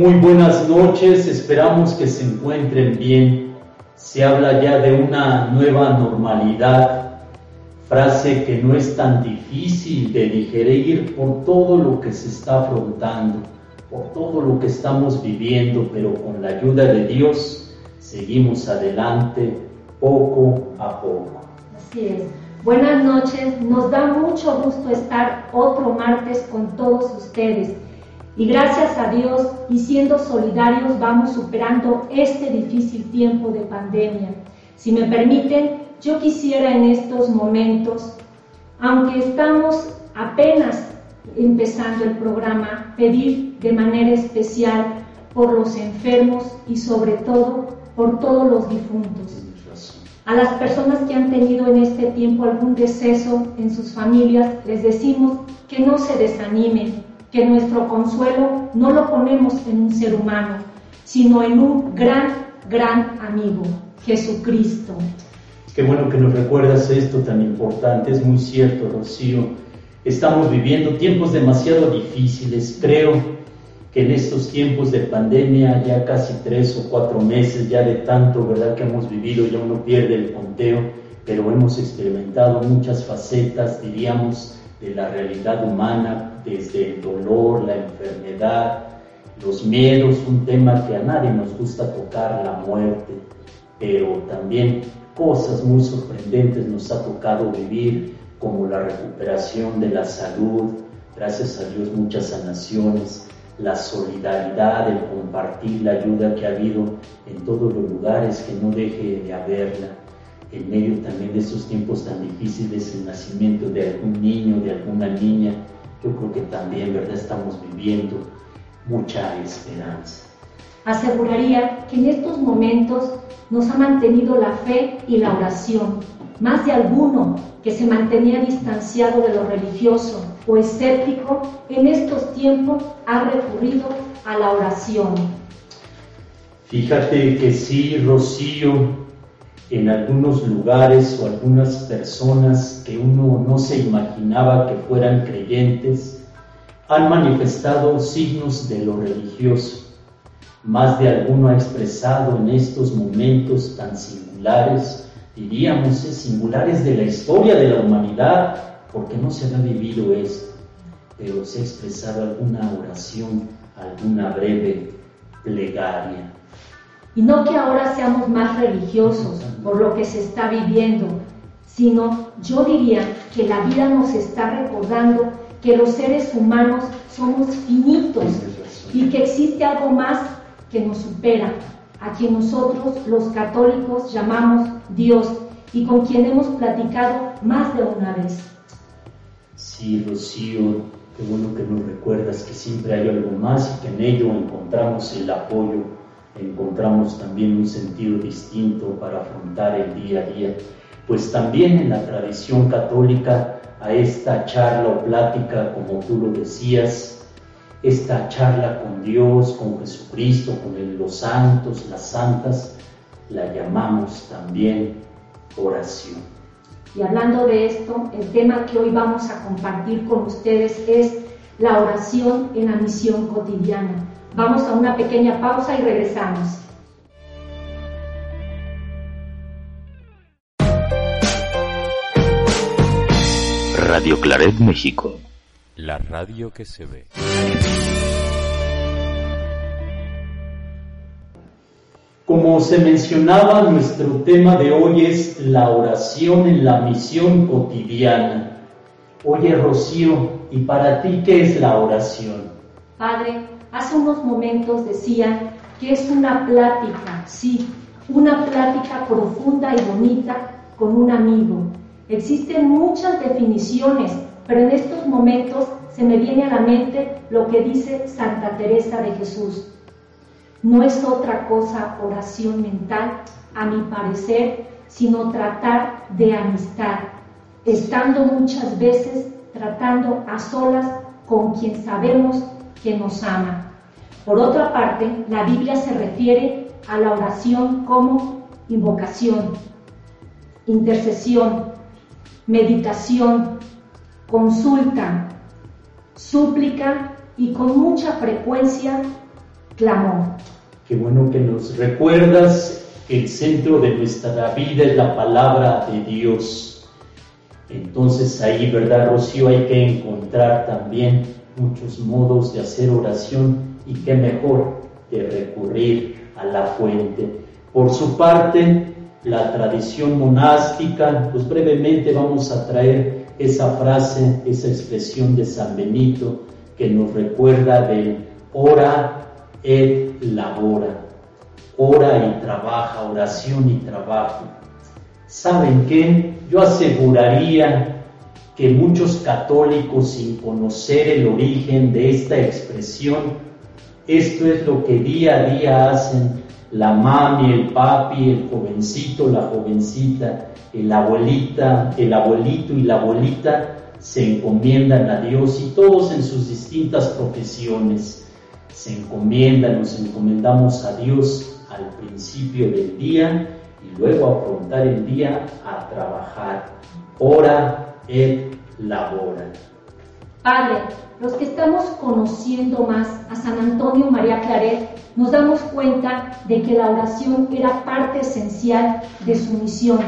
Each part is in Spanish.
Muy buenas noches, esperamos que se encuentren bien. Se habla ya de una nueva normalidad, frase que no es tan difícil de digerir por todo lo que se está afrontando, por todo lo que estamos viviendo, pero con la ayuda de Dios seguimos adelante poco a poco. Así es. Buenas noches, nos da mucho gusto estar otro martes con todos ustedes. Y gracias a Dios y siendo solidarios vamos superando este difícil tiempo de pandemia. Si me permiten, yo quisiera en estos momentos, aunque estamos apenas empezando el programa, pedir de manera especial por los enfermos y sobre todo por todos los difuntos. A las personas que han tenido en este tiempo algún deceso en sus familias, les decimos que no se desanimen, que nuestro consuelo no lo ponemos en un ser humano, sino en un gran, gran amigo, Jesucristo. Qué bueno que nos recuerdas esto tan importante, es muy cierto, Rocío. Estamos viviendo tiempos demasiado difíciles, creo que en estos tiempos de pandemia, ya casi tres o cuatro meses, ya de tanto, ¿verdad?, que hemos vivido, ya uno pierde el conteo, pero hemos experimentado muchas facetas, diríamos, de la realidad humana, desde el dolor, la enfermedad, los miedos, un tema que a nadie nos gusta tocar, la muerte, pero también cosas muy sorprendentes nos ha tocado vivir, como la recuperación de la salud, gracias a Dios muchas sanaciones, la solidaridad, el compartir la ayuda que ha habido en todos los lugares, que no deje de haberla en medio también de esos tiempos tan difíciles, el nacimiento de algún niño, de alguna niña, yo creo que también, ¿verdad?, estamos viviendo mucha esperanza. Aseguraría que en estos momentos nos ha mantenido la fe y la oración. Más de alguno que se mantenía distanciado de lo religioso o escéptico, en estos tiempos ha recurrido a la oración. Fíjate que sí, Rocío, en algunos lugares o algunas personas que uno no se imaginaba que fueran creyentes han manifestado signos de lo religioso. Más de alguno ha expresado en estos momentos tan singulares, diríamos, eh, singulares de la historia de la humanidad, porque no se había vivido esto, pero se ha expresado alguna oración, alguna breve plegaria. Y no que ahora seamos más religiosos por lo que se está viviendo, sino yo diría que la vida nos está recordando que los seres humanos somos finitos y que existe algo más que nos supera, a quien nosotros los católicos llamamos Dios y con quien hemos platicado más de una vez. Sí, Rocío, qué bueno que nos recuerdas que siempre hay algo más y que en ello encontramos el apoyo encontramos también un sentido distinto para afrontar el día a día, pues también en la tradición católica a esta charla o plática, como tú lo decías, esta charla con Dios, con Jesucristo, con los santos, las santas, la llamamos también oración. Y hablando de esto, el tema que hoy vamos a compartir con ustedes es la oración en la misión cotidiana. Vamos a una pequeña pausa y regresamos. Radio Claret México. La radio que se ve. Como se mencionaba, nuestro tema de hoy es la oración en la misión cotidiana. Oye, Rocío, ¿y para ti qué es la oración? Padre, hace unos momentos decía que es una plática, sí, una plática profunda y bonita con un amigo. Existen muchas definiciones, pero en estos momentos se me viene a la mente lo que dice Santa Teresa de Jesús. No es otra cosa oración mental, a mi parecer, sino tratar de amistad, estando muchas veces tratando a solas con quien sabemos que nos ama. Por otra parte, la Biblia se refiere a la oración como invocación, intercesión, meditación, consulta, súplica y con mucha frecuencia clamor. Qué bueno que nos recuerdas que el centro de nuestra vida es la palabra de Dios. Entonces ahí, ¿verdad, Rocío? Hay que encontrar también muchos modos de hacer oración y qué mejor de recurrir a la fuente. Por su parte, la tradición monástica, pues brevemente vamos a traer esa frase, esa expresión de San Benito que nos recuerda del ora et labora, ora y trabaja, oración y trabajo. ¿Saben qué? Yo aseguraría que muchos católicos sin conocer el origen de esta expresión, esto es lo que día a día hacen la mami, el papi, el jovencito, la jovencita, el abuelita, el abuelito y la abuelita se encomiendan a Dios y todos en sus distintas profesiones se encomiendan, nos encomendamos a Dios al principio del día y luego afrontar el día a trabajar. Ora et labora. Padre, los que estamos conociendo más a San Antonio María Claret, nos damos cuenta de que la oración era parte esencial de su misión.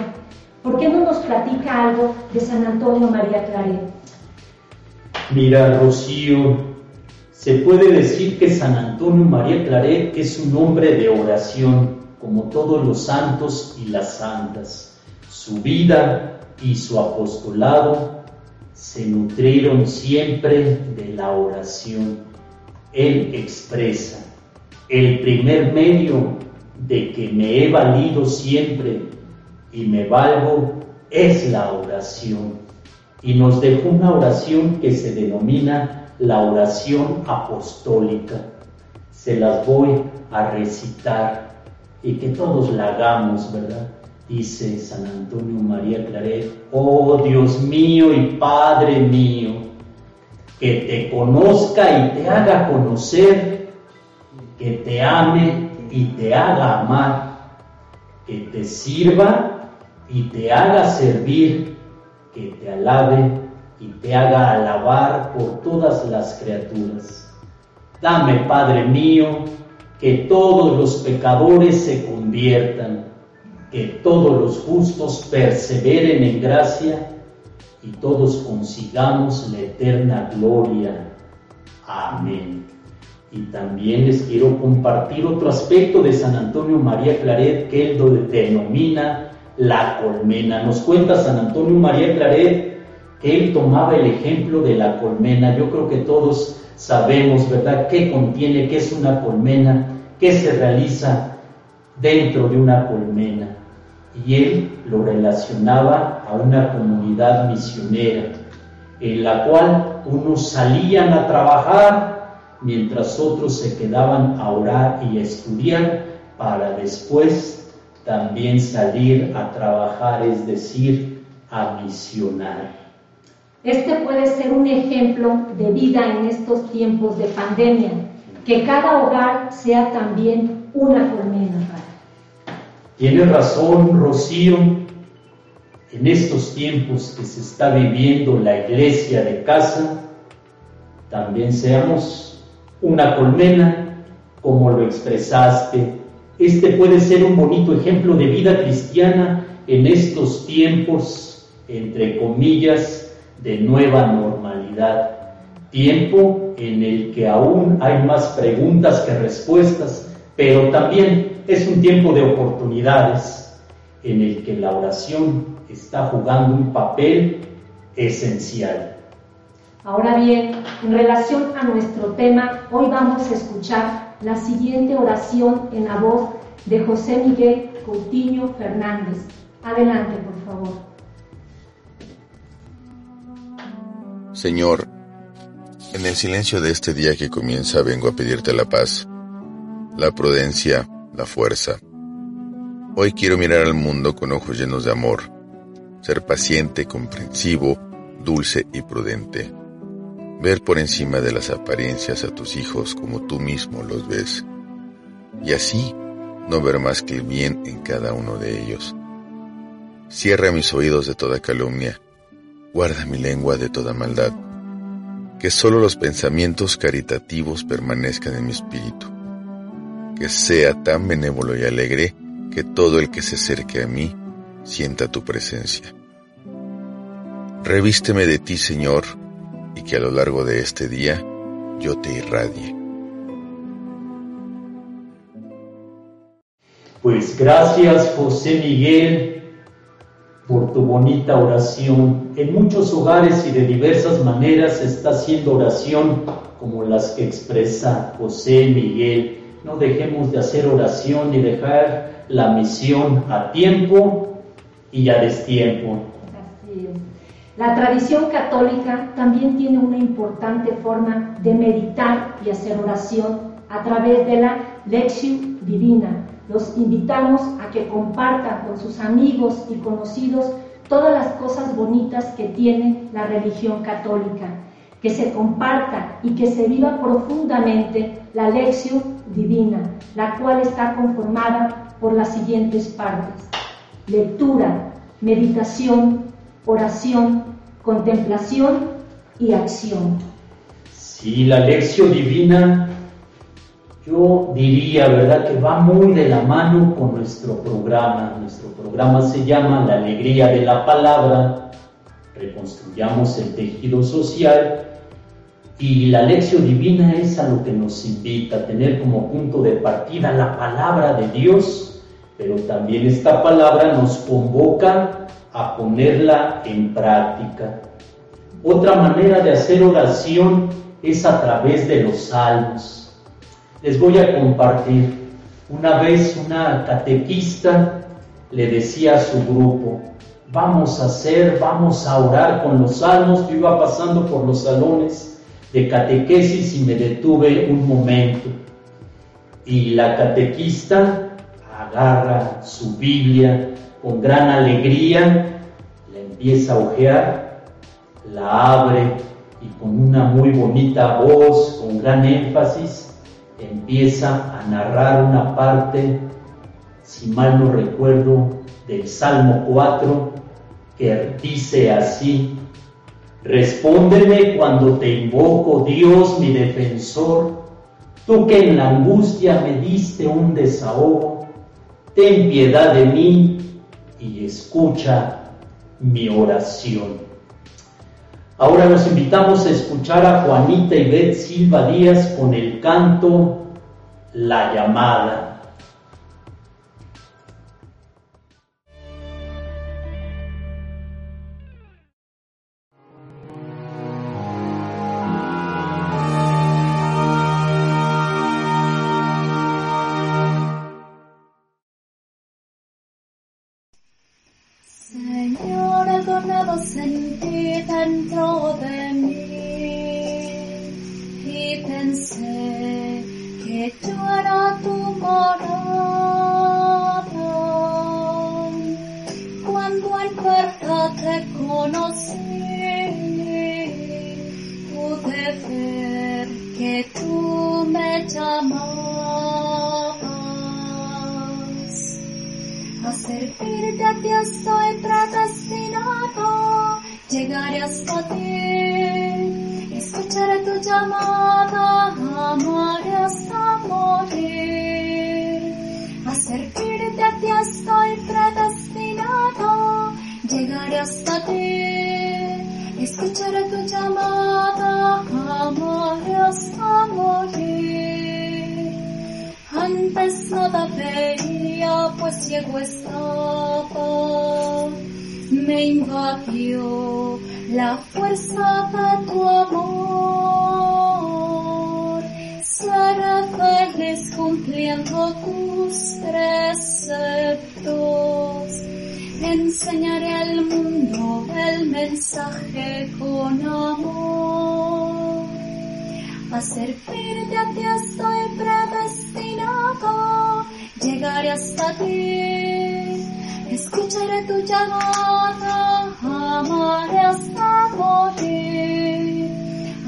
¿Por qué no nos platica algo de San Antonio María Claret? Mira, Rocío, se puede decir que San Antonio María Claret es un hombre de oración, como todos los santos y las santas. Su vida y su apostolado se nutrieron siempre de la oración. Él expresa, el primer medio de que me he valido siempre y me valgo es la oración. Y nos dejó una oración que se denomina la oración apostólica. Se las voy a recitar y que todos la hagamos, ¿verdad? Dice San Antonio María Claret, oh Dios mío y Padre mío, que te conozca y te haga conocer, que te ame y te haga amar, que te sirva y te haga servir, que te alabe y te haga alabar por todas las criaturas. Dame, Padre mío, que todos los pecadores se conviertan que todos los justos perseveren en gracia y todos consigamos la eterna gloria. Amén. Y también les quiero compartir otro aspecto de San Antonio María Claret que él denomina la colmena. Nos cuenta San Antonio María Claret que él tomaba el ejemplo de la colmena. Yo creo que todos sabemos, ¿verdad?, qué contiene, qué es una colmena, qué se realiza dentro de una colmena y él lo relacionaba a una comunidad misionera en la cual unos salían a trabajar mientras otros se quedaban a orar y a estudiar para después también salir a trabajar, es decir, a misionar. Este puede ser un ejemplo de vida en estos tiempos de pandemia, que cada hogar sea también una colmena. Tiene razón, Rocío, en estos tiempos que se está viviendo la iglesia de casa, también seamos una colmena, como lo expresaste. Este puede ser un bonito ejemplo de vida cristiana en estos tiempos, entre comillas, de nueva normalidad. Tiempo en el que aún hay más preguntas que respuestas pero también es un tiempo de oportunidades en el que la oración está jugando un papel esencial. Ahora bien, en relación a nuestro tema, hoy vamos a escuchar la siguiente oración en la voz de José Miguel Coutinho Fernández. Adelante, por favor. Señor, en el silencio de este día que comienza vengo a pedirte la paz, la prudencia, la fuerza. Hoy quiero mirar al mundo con ojos llenos de amor, ser paciente, comprensivo, dulce y prudente. Ver por encima de las apariencias a tus hijos como tú mismo los ves, y así no ver más que el bien en cada uno de ellos. Cierra mis oídos de toda calumnia, guarda mi lengua de toda maldad, que solo los pensamientos caritativos permanezcan en mi espíritu, que sea tan benévolo y alegre que todo el que se acerque a mí sienta tu presencia. Revísteme de ti, Señor, y que a lo largo de este día yo te irradie. Pues gracias José Miguel por tu bonita oración. En muchos hogares y de diversas maneras está haciendo oración como las que expresa José Miguel. No dejemos de hacer oración y dejar la misión a tiempo y a destiempo. La tradición católica también tiene una importante forma de meditar y hacer oración a través de la lección divina. Los invitamos a que compartan con sus amigos y conocidos todas las cosas bonitas que tiene la religión católica, que se comparta y que se viva profundamente la lección divina, la cual está conformada por las siguientes partes. Lectura, meditación, oración, contemplación y acción. Sí, la lección divina, yo diría, ¿verdad?, que va muy de la mano con nuestro programa. Nuestro programa se llama La Alegría de la Palabra, reconstruyamos el tejido social y la lección divina es a lo que nos invita a tener como punto de partida la palabra de Dios, pero también esta palabra nos convoca a ponerla en práctica. Otra manera de hacer oración es a través de los salmos. Les voy a compartir. Una vez una catequista le decía a su grupo, vamos a hacer, vamos a orar con los salmos. Yo iba pasando por los salones de catequesis y me detuve un momento. Y la catequista agarra su Biblia con gran alegría, la empieza a ojear, la abre y con una muy bonita voz, con gran énfasis, empieza a narrar una parte, si mal no recuerdo, del Salmo 4, que dice así, Respóndeme cuando te invoco, Dios mi defensor, tú que en la angustia me diste un desahogo, ten piedad de mí y escucha mi oración. Ahora nos invitamos a escuchar a Juanita y Beth Silva Díaz con el canto La llamada. Pues ciego estaba. Me invadió la fuerza de tu amor. Seré cumpliendo tus preceptos. Enseñaré al mundo el mensaje con amor. A servirte a ti estoy predestinado. Llegaré hasta ti. Escucharé tu llamada. Amaré hasta morir.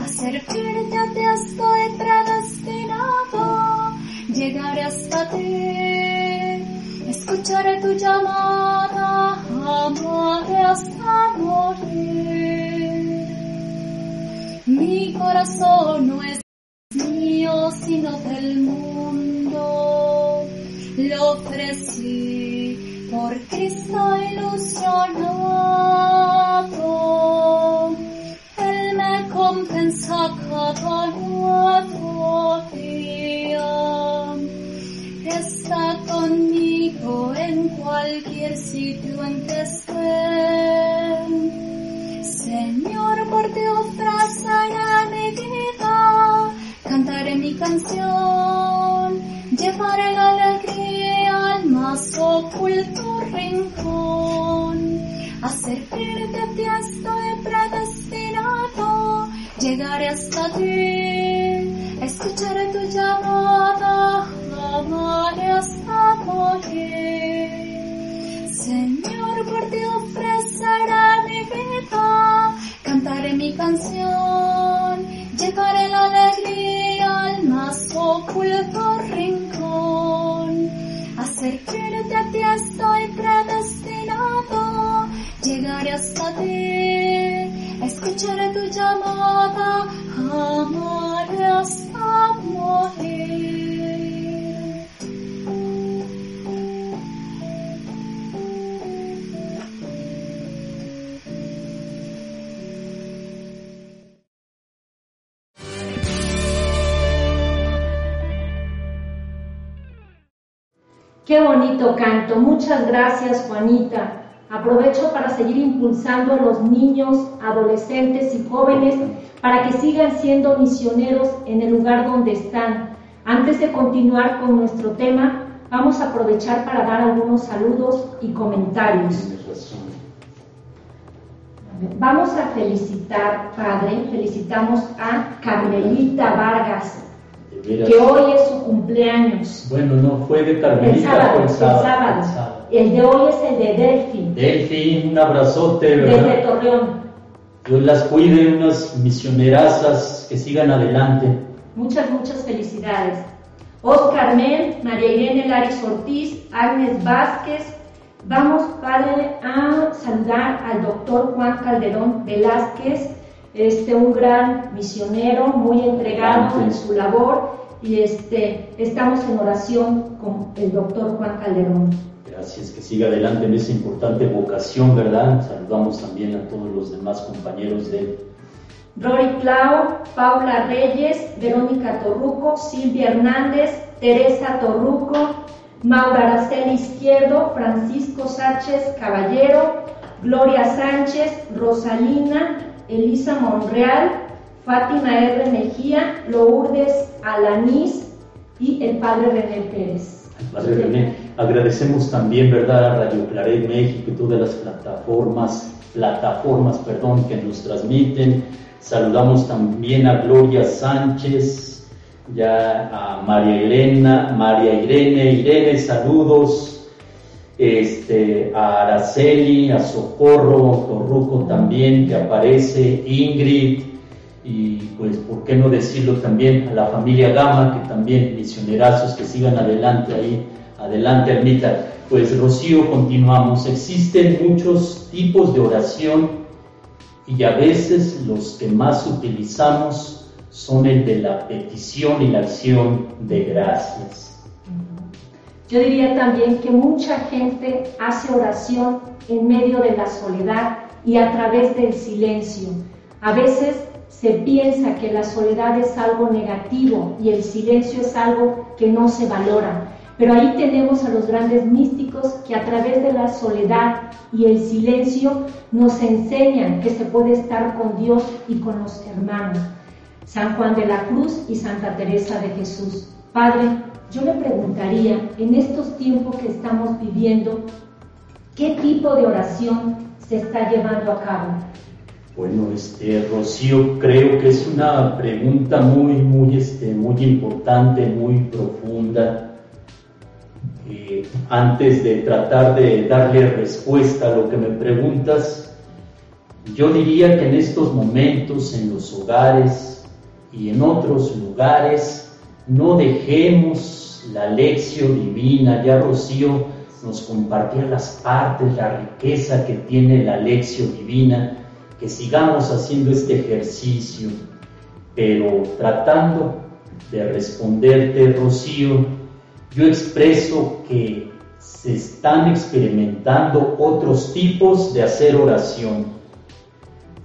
A servirte a ti estoy predestinado. Llegaré hasta ti. Escucharé tu llamada. Amaré hasta morir. Mi corazón no es ofrecí por Cristo ilusionado. Él me compensa cada nuevo día. Está conmigo en cualquier sitio en que esté. Señor, por ti ofreceré mi vida, cantaré mi canción, oculto rincón. A servirte a estoy predestinado, llegaré hasta ti, escucharé tu llamada, Qué bonito canto. Muchas gracias, Juanita. Aprovecho para seguir impulsando a los niños, adolescentes y jóvenes para que sigan siendo misioneros en el lugar donde están. Antes de continuar con nuestro tema, vamos a aprovechar para dar algunos saludos y comentarios. Vamos a felicitar, Padre, felicitamos a Carmelita Vargas, que hoy es su cumpleaños. Bueno, no fue de Carmelita, El sábado, el sábado. el sábado. El de hoy es el de Delphi, Delphi, un abrazote, desde ¿verdad? Torreón. Dios las cuide, unas misionerazas que sigan adelante. Muchas, muchas felicidades. Oscar Men, María Irene Laris Ortiz, Agnes Vázquez. Vamos, Padre, a saludar al doctor Juan Calderón Velázquez, este, un gran misionero, muy entregado en su labor, y este, estamos en oración con el doctor Juan Calderón. Gracias, que siga adelante en esa importante vocación, ¿verdad? Saludamos también a todos los demás compañeros de él. Rory Clau, Paula Reyes, Verónica Torruco, Silvia Hernández, Teresa Torruco, Maura Araceli Izquierdo, Francisco Sánchez Caballero, Gloria Sánchez, Rosalina, Elisa Monreal, Fátima R. Mejía, Lourdes Alanís y el padre René Pérez. Padre René, agradecemos también, ¿verdad?, a Radio Claret México y todas las plataformas, plataformas, perdón, que nos transmiten. Saludamos también a Gloria Sánchez, ya a María Elena, María Irene, Irene, saludos. Este, a Araceli, a Socorro, Torruco también, que aparece, Ingrid, y pues, ¿por qué no decirlo también a la familia Gama, que también misionerazos que sigan adelante ahí, adelante Almita. Pues Rocío, continuamos. Existen muchos tipos de oración y a veces los que más utilizamos son el de la petición y la acción de gracias. Yo diría también que mucha gente hace oración en medio de la soledad y a través del silencio. A veces se piensa que la soledad es algo negativo y el silencio es algo que no se valora. Pero ahí tenemos a los grandes místicos que a través de la soledad y el silencio nos enseñan que se puede estar con Dios y con los hermanos. San Juan de la Cruz y Santa Teresa de Jesús. Padre, yo le preguntaría, en estos tiempos que estamos viviendo, ¿qué tipo de oración se está llevando a cabo? Bueno, este, Rocío, creo que es una pregunta muy, muy, este, muy importante, muy profunda. Eh, antes de tratar de darle respuesta a lo que me preguntas, yo diría que en estos momentos, en los hogares y en otros lugares, no dejemos la lección divina. Ya Rocío nos compartía las partes, la riqueza que tiene la lección divina, que sigamos haciendo este ejercicio, pero tratando de responderte, Rocío, yo expreso que se están experimentando otros tipos de hacer oración.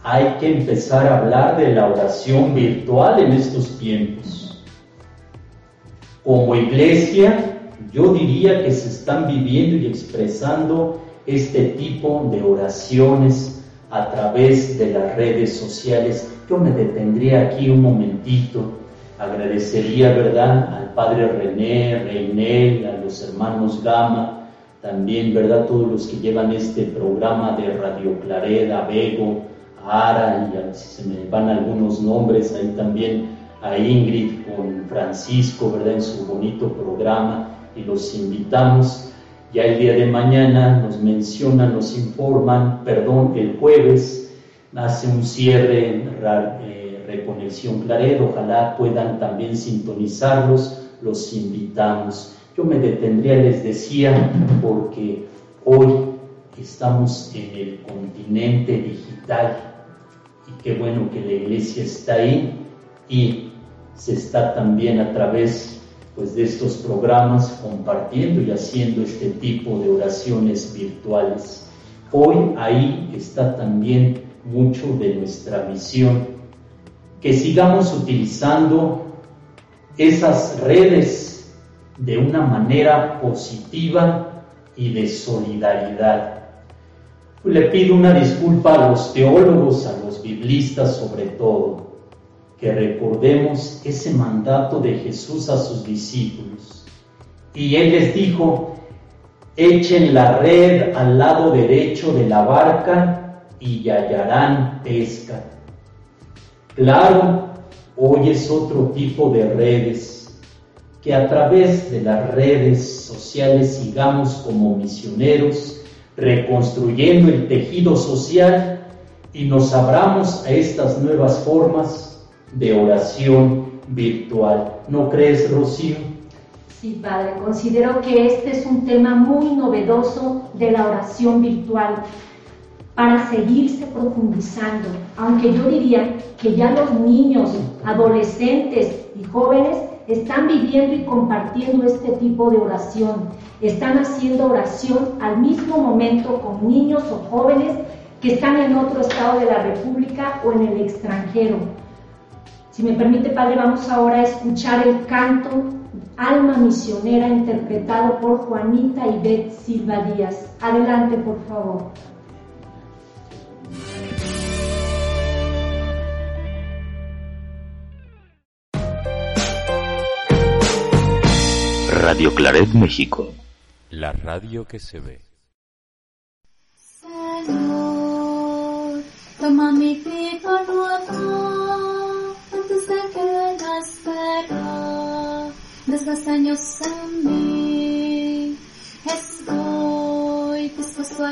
Hay que empezar a hablar de la oración virtual en estos tiempos. Como iglesia, yo diría que se están viviendo y expresando este tipo de oraciones a través de las redes sociales. Yo me detendría aquí un momentito Agradecería, ¿verdad?, al padre René, Reinel, a los hermanos Gama, también, ¿verdad?, todos los que llevan este programa de Radio Clareda, Bego, a Ara, y si se me van algunos nombres, ahí también a Ingrid con Francisco, ¿verdad?, en su bonito programa, y los invitamos. Ya el día de mañana nos mencionan, nos informan, perdón, el jueves hace un cierre eh, Reconexión Claret, ojalá puedan también sintonizarlos, los invitamos. Yo me detendría, les decía, porque hoy estamos en el continente digital y qué bueno que la iglesia está ahí y se está también a través pues, de estos programas compartiendo y haciendo este tipo de oraciones virtuales. Hoy ahí está también mucho de nuestra misión que sigamos utilizando esas redes de una manera positiva y de solidaridad. Le pido una disculpa a los teólogos, a los biblistas sobre todo, que recordemos ese mandato de Jesús a sus discípulos. Y Él les dijo, echen la red al lado derecho de la barca y hallarán pesca. Claro, hoy es otro tipo de redes, que a través de las redes sociales sigamos como misioneros, reconstruyendo el tejido social y nos abramos a estas nuevas formas de oración virtual. ¿No crees, Rocío? Sí, Padre, considero que este es un tema muy novedoso de la oración virtual para seguirse profundizando, aunque yo diría que ya los niños, adolescentes y jóvenes están viviendo y compartiendo este tipo de oración, están haciendo oración al mismo momento con niños o jóvenes que están en otro estado de la República o en el extranjero. Si me permite, Padre, vamos ahora a escuchar el canto Alma Misionera interpretado por Juanita y Beth Silva Díaz. Adelante, por favor. Radio Claret México. La radio que se ve. Señor, toma mi vida nueva, antes de que la espera, años en mí. Estoy dispuesto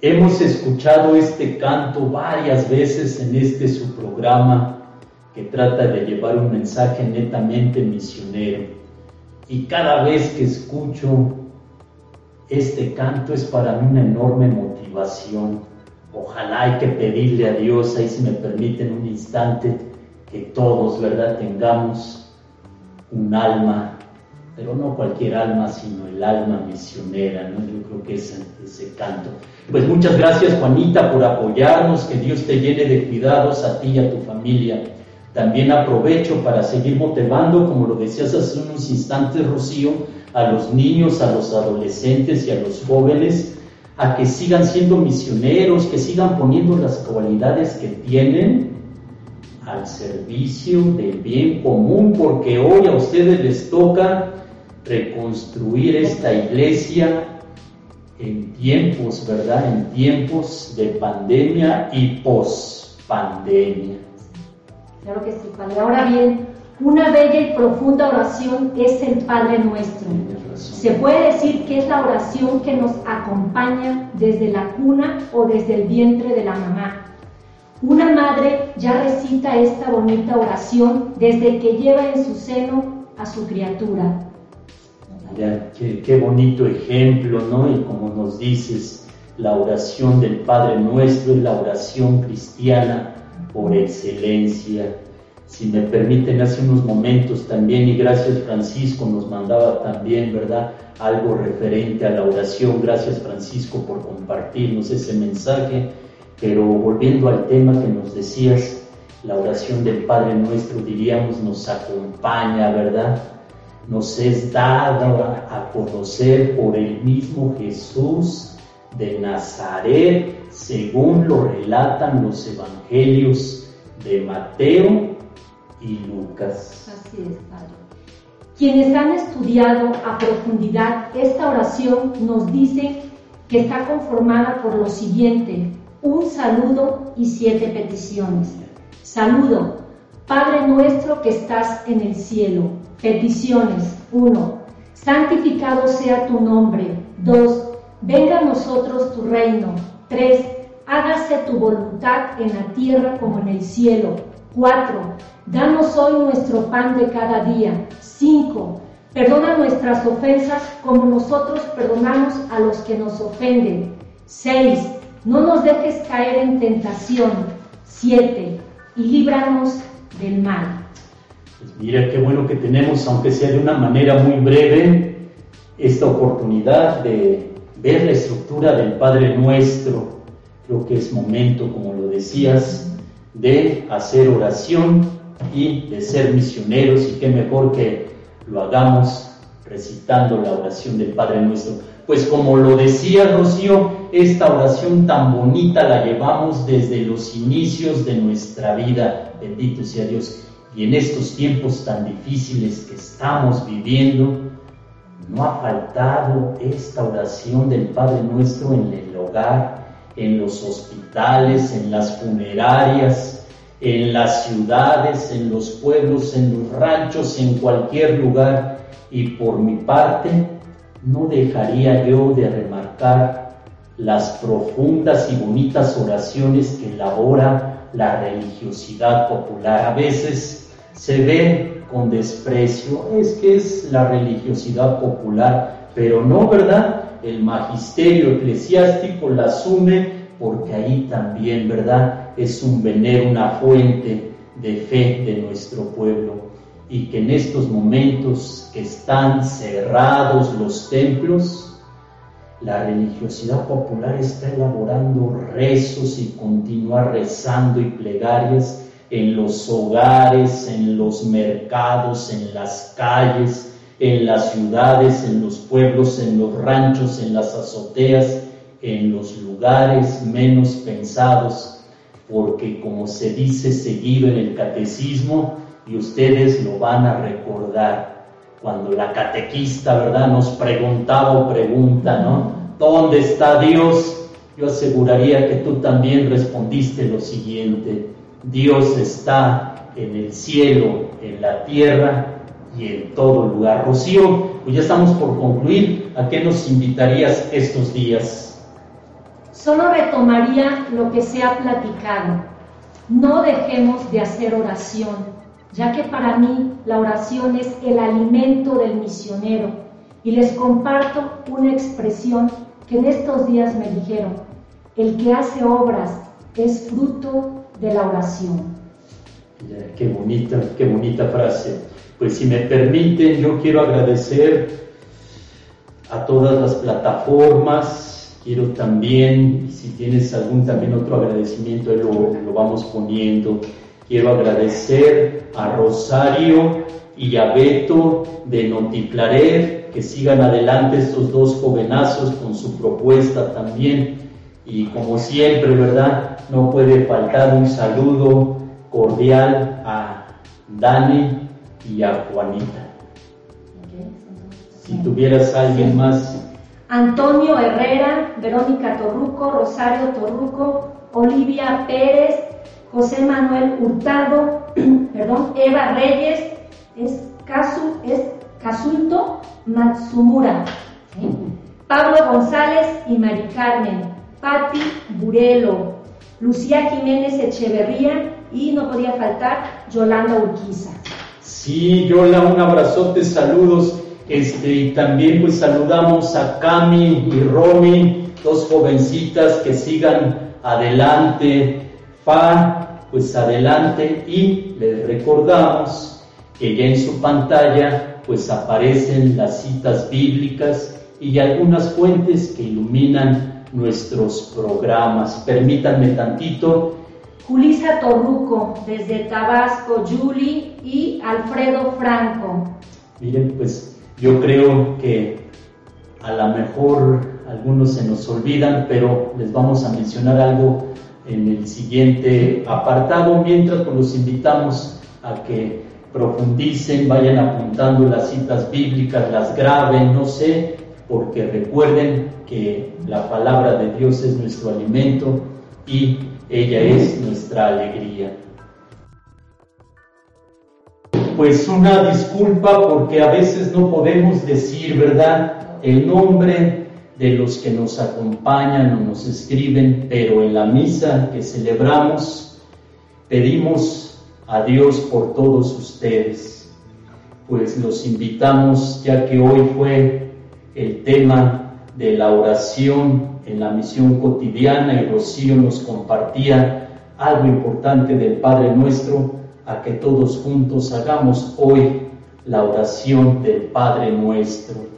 Hemos escuchado este canto varias veces en este su programa que trata de llevar un mensaje netamente misionero. Y cada vez que escucho este canto es para mí una enorme motivación. Ojalá hay que pedirle a Dios, ahí si me permiten un instante, que todos, ¿verdad?, tengamos un alma, pero no cualquier alma, sino el alma misionera, ¿no? Yo creo que es ese canto. Pues muchas gracias Juanita por apoyarnos, que Dios te llene de cuidados a ti y a tu familia. También aprovecho para seguir motivando, como lo decías hace unos instantes, Rocío, a los niños, a los adolescentes y a los jóvenes a que sigan siendo misioneros, que sigan poniendo las cualidades que tienen al servicio del bien común, porque hoy a ustedes les toca reconstruir esta iglesia en tiempos, ¿verdad? En tiempos de pandemia y post-pandemia. Claro que sí, Padre. Ahora bien, una bella y profunda oración es el Padre Nuestro. Se puede decir que es la oración que nos acompaña desde la cuna o desde el vientre de la mamá. Una madre ya recita esta bonita oración desde que lleva en su seno a su criatura. Qué, qué bonito ejemplo, ¿no? Y como nos dices, la oración del Padre Nuestro es la oración cristiana por excelencia. Si me permiten, hace unos momentos también, y gracias Francisco, nos mandaba también, ¿verdad? Algo referente a la oración. Gracias Francisco por compartirnos ese mensaje. Pero volviendo al tema que nos decías, la oración del Padre Nuestro, diríamos, nos acompaña, ¿verdad? Nos es dado a, conocer por el mismo Jesús de Nazaret, según lo relatan los evangelios de Mateo y Lucas. Así es, Padre. Quienes han estudiado a profundidad esta oración nos dicen que está conformada por lo siguiente, un saludo y siete peticiones. Saludo, Padre nuestro que estás en el cielo. Peticiones. 1. Santificado sea tu nombre. 2. Venga a nosotros tu reino. 3. Hágase tu voluntad en la tierra como en el cielo. 4. Danos hoy nuestro pan de cada día. 5. Perdona nuestras ofensas como nosotros perdonamos a los que nos ofenden. 6. No nos dejes caer en tentación. 7. Y líbranos del mal. Mira qué bueno que tenemos, aunque sea de una manera muy breve, esta oportunidad de ver la estructura del Padre Nuestro. Creo que es momento, como lo decías, de hacer oración y de ser misioneros y qué mejor que lo hagamos recitando la oración del Padre Nuestro. Pues como lo decía Rocío, esta oración tan bonita la llevamos desde los inicios de nuestra vida, bendito sea Dios. Y en estos tiempos tan difíciles que estamos viviendo, no ha faltado esta oración del Padre nuestro en el hogar, en los hospitales, en las funerarias, en las ciudades, en los pueblos, en los ranchos, en cualquier lugar. Y por mi parte, no dejaría yo de remarcar las profundas y bonitas oraciones que elabora la religiosidad popular. A veces se ve con desprecio, es que es la religiosidad popular, pero no, ¿verdad? El magisterio eclesiástico la asume porque ahí también, ¿verdad? Es un venero, una fuente de fe de nuestro pueblo y que en estos momentos que están cerrados los templos, la religiosidad popular está elaborando rezos y continúa rezando y plegarias en los hogares, en los mercados, en las calles, en las ciudades, en los pueblos, en los ranchos, en las azoteas, en los lugares menos pensados, porque como se dice seguido en el catecismo, y ustedes lo van a recordar cuando la catequista, ¿verdad?, nos preguntaba o pregunta, ¿no? ¿Dónde está Dios? Yo aseguraría que tú también respondiste lo siguiente, Dios está en el cielo, en la tierra y en todo lugar. Rocío, pues ya estamos por concluir, ¿a qué nos invitarías estos días? Solo retomaría lo que se ha platicado. No dejemos de hacer oración ya que para mí la oración es el alimento del misionero. Y les comparto una expresión que en estos días me dijeron, el que hace obras es fruto de la oración. qué bonita, qué bonita frase. Pues si me permiten, yo quiero agradecer a todas las plataformas, quiero también, si tienes algún también otro agradecimiento, lo, lo vamos poniendo. Quiero agradecer a Rosario y a Beto de Noticlaret, que sigan adelante estos dos jovenazos con su propuesta también. Y como siempre, ¿verdad? No puede faltar un saludo cordial a Dani y a Juanita. Si tuvieras alguien más. Antonio Herrera, Verónica Torruco, Rosario Torruco, Olivia Pérez, José Manuel Hurtado, perdón, Eva Reyes, es Casu, es Matsumura, Pablo González y Mari Carmen, Patti Burelo, Lucía Jiménez Echeverría y no podía faltar Yolanda Urquiza. Sí, Yola, un abrazote, saludos. Este, y también pues saludamos a Cami y Romy, dos jovencitas que sigan adelante pues adelante y les recordamos que ya en su pantalla pues aparecen las citas bíblicas y algunas fuentes que iluminan nuestros programas. Permítanme tantito. Julisa Torruco, desde Tabasco, Julie y Alfredo Franco. Miren, pues yo creo que a lo mejor algunos se nos olvidan, pero les vamos a mencionar algo en el siguiente apartado, mientras pues los invitamos a que profundicen, vayan apuntando las citas bíblicas, las graben, no sé, porque recuerden que la palabra de Dios es nuestro alimento y ella es nuestra alegría. Pues una disculpa porque a veces no podemos decir, ¿verdad?, el nombre de los que nos acompañan o nos escriben, pero en la misa que celebramos pedimos a Dios por todos ustedes, pues los invitamos, ya que hoy fue el tema de la oración en la misión cotidiana y Rocío nos compartía algo importante del Padre nuestro, a que todos juntos hagamos hoy la oración del Padre nuestro.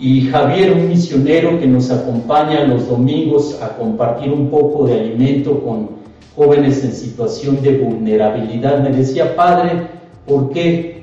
Y Javier, un misionero que nos acompaña los domingos a compartir un poco de alimento con jóvenes en situación de vulnerabilidad, me decía, Padre, ¿por qué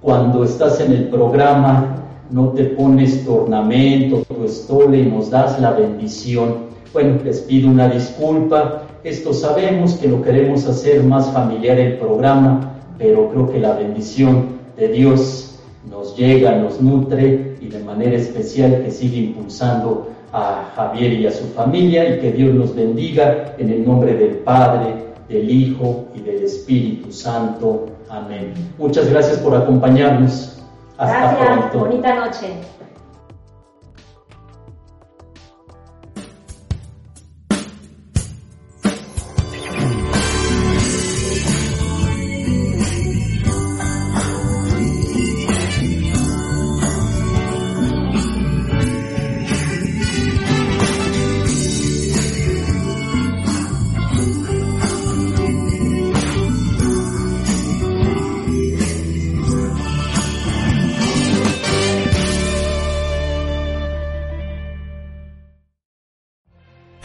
cuando estás en el programa no te pones ornamento, tu estole y nos das la bendición? Bueno, les pido una disculpa, esto sabemos que lo queremos hacer más familiar el programa, pero creo que la bendición de Dios nos llega, nos nutre y de manera especial que sigue impulsando a Javier y a su familia y que Dios nos bendiga en el nombre del Padre, del Hijo y del Espíritu Santo. Amén. Muchas gracias por acompañarnos. Hasta gracias, pronto. bonita noche.